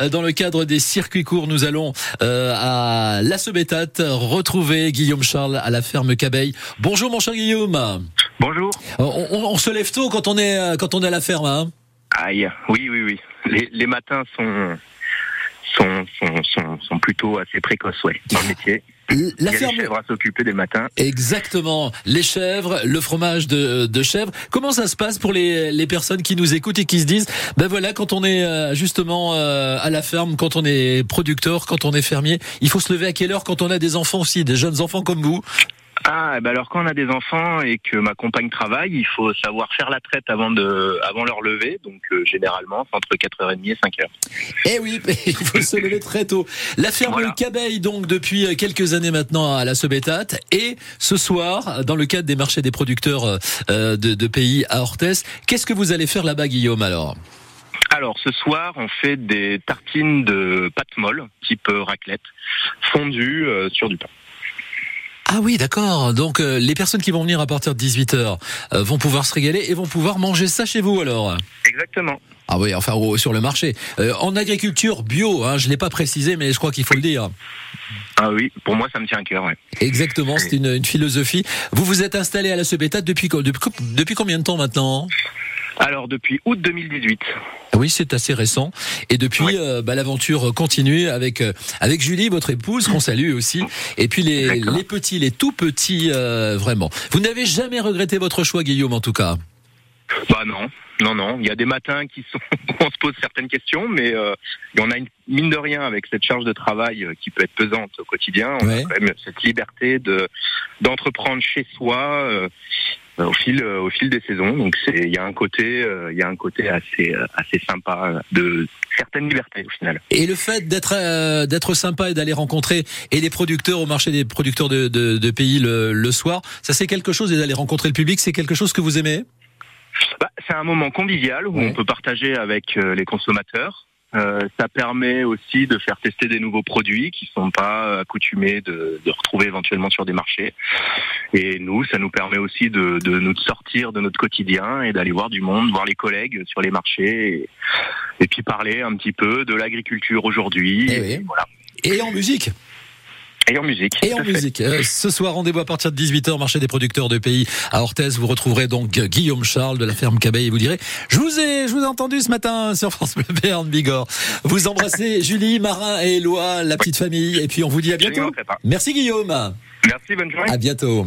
Euh, Dans le cadre des circuits courts, nous allons euh, à La Sebétat retrouver Guillaume Charles à la ferme Cabeille. Bonjour mon cher Guillaume. Bonjour. On, on- on se lève tôt quand on est euh, quand on est à la ferme. Hein Aïe, oui, oui, oui. Les, les matins sont, sont, sont, sont, sont plutôt assez précoces, ouais, dans le métier. La Il y a ferme. les chèvres à s'occuper des matins. Exactement. Les chèvres, le fromage de, de chèvre. Comment ça se passe pour les, les personnes qui nous écoutent et qui se disent, ben voilà, quand on est euh, justement euh, à la ferme, quand on est producteur, quand on est fermier, il faut se lever à quelle heure quand on a des enfants aussi, des jeunes enfants comme vous? Ah, eh ben alors quand on a des enfants et que ma compagne travaille, il faut savoir faire la traite avant de, avant leur lever. Donc euh, généralement, c'est entre 4h30 et 5h. Eh oui, il faut se lever très tôt. La ferme Voilà. Cabeille, donc, depuis quelques années maintenant à la Sebétat. Et ce soir, dans le cadre des marchés des producteurs euh, de, de pays à Orthès, qu'est-ce que vous allez faire là-bas, Guillaume, alors? Alors ce soir, on fait des tartines de pâte molle, type euh, raclette, fondues euh, sur du pain. Ah oui, d'accord. Donc, euh, les personnes qui vont venir à partir de 18h vont pouvoir se régaler et vont pouvoir manger ça chez vous, alors Exactement. Ah oui, enfin, au- sur le marché. Euh, en agriculture bio, hein, je l'ai pas précisé, mais je crois qu'il faut le dire. Ah oui, pour moi, ça me tient à cœur. Ouais. Exactement, c'est une, une philosophie. Vous vous êtes installé à la Sebétat depuis, depuis, depuis combien de temps maintenant? Alors depuis août 2018. Oui, c'est assez récent. Et depuis, Oui. euh, bah, l'aventure continue avec euh, avec Julie, votre épouse, qu'on salue aussi. Et puis les, les petits, les tout petits, euh, vraiment. Vous n'avez jamais regretté votre choix, Guillaume, en tout cas? Bah non, non, non. Il y a des matins qui sont où on se pose certaines questions, mais euh, on a une mine de rien avec cette charge de travail euh, qui peut être pesante au quotidien. On Ouais. a quand même cette liberté de d'entreprendre chez soi euh, au fil euh, au fil des saisons. Donc c'est il y a un côté euh, il y a un côté assez euh, assez sympa de certaines libertés au final. Et le fait d'être euh, d'être sympa et d'aller rencontrer et les producteurs au marché des producteurs de, de, de pays le, le soir, ça c'est quelque chose et d'aller rencontrer le public, c'est quelque chose que vous aimez? Bah, c'est un moment convivial où Ouais. on peut partager avec les consommateurs. Euh, ça permet aussi de faire tester des nouveaux produits qui sont pas accoutumés de, de retrouver éventuellement sur des marchés. Et nous, ça nous permet aussi de, de nous sortir de notre quotidien et d'aller voir du monde, voir les collègues sur les marchés et, et puis parler un petit peu de l'agriculture aujourd'hui. Eh et oui. Voilà. Et en musique Et en musique. Et en musique. Euh, ce soir, rendez-vous à partir de 18h, marché des producteurs de pays à Orthez. Vous retrouverez donc Guillaume Charles de la ferme Cabeille et vous direz, je vous ai, je vous ai entendu ce matin sur France Bleu Béarn Bigorre. Vous embrassez Julie, Marin et Éloi, la petite famille. Et puis on vous dit à bientôt. Merci Guillaume. Merci, bonne journée. À bientôt.